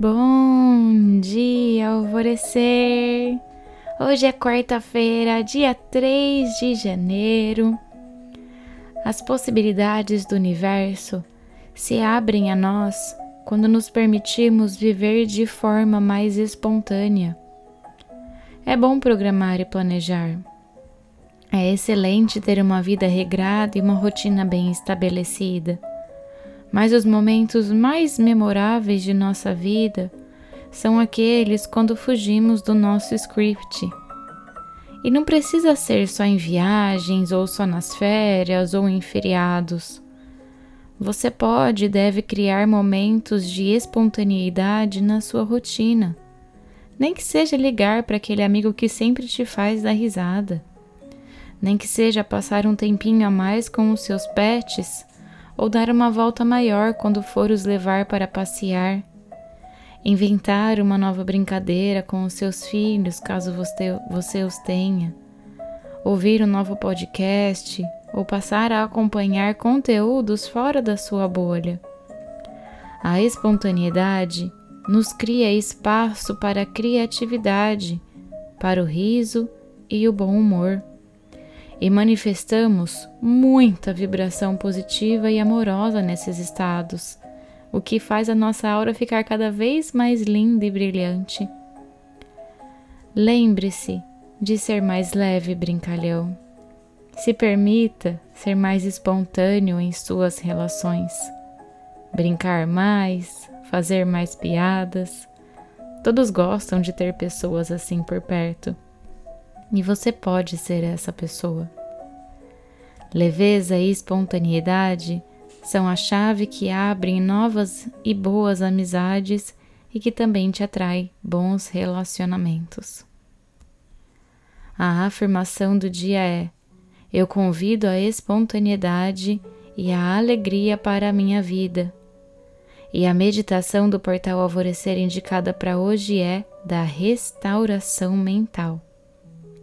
Bom dia, alvorecer! Hoje é quarta-feira, dia 3 de janeiro. As possibilidades do universo se abrem a nós quando nos permitimos viver de forma mais espontânea. É bom programar e planejar. É excelente ter uma vida regrada e uma rotina bem estabelecida. Mas os momentos mais memoráveis de nossa vida são aqueles quando fugimos do nosso script. E não precisa ser só em viagens, ou só nas férias, ou em feriados. Você pode e deve criar momentos de espontaneidade na sua rotina. Nem que seja ligar para aquele amigo que sempre te faz dar risada. Nem que seja passar um tempinho a mais com os seus pets ou dar uma volta maior quando for os levar para passear. Inventar uma nova brincadeira com os seus filhos, caso você, você os tenha. Ouvir um novo podcast ou passar a acompanhar conteúdos fora da sua bolha. A espontaneidade nos cria espaço para a criatividade, para o riso e o bom humor e manifestamos muita vibração positiva e amorosa nesses estados, o que faz a nossa aura ficar cada vez mais linda e brilhante. Lembre-se de ser mais leve, brincalhão. Se permita ser mais espontâneo em suas relações. Brincar mais, fazer mais piadas. Todos gostam de ter pessoas assim por perto. E você pode ser essa pessoa. Leveza e espontaneidade são a chave que abre novas e boas amizades e que também te atrai bons relacionamentos. A afirmação do dia é: Eu convido a espontaneidade e a alegria para a minha vida. E a meditação do portal Alvorecer indicada para hoje é da restauração mental.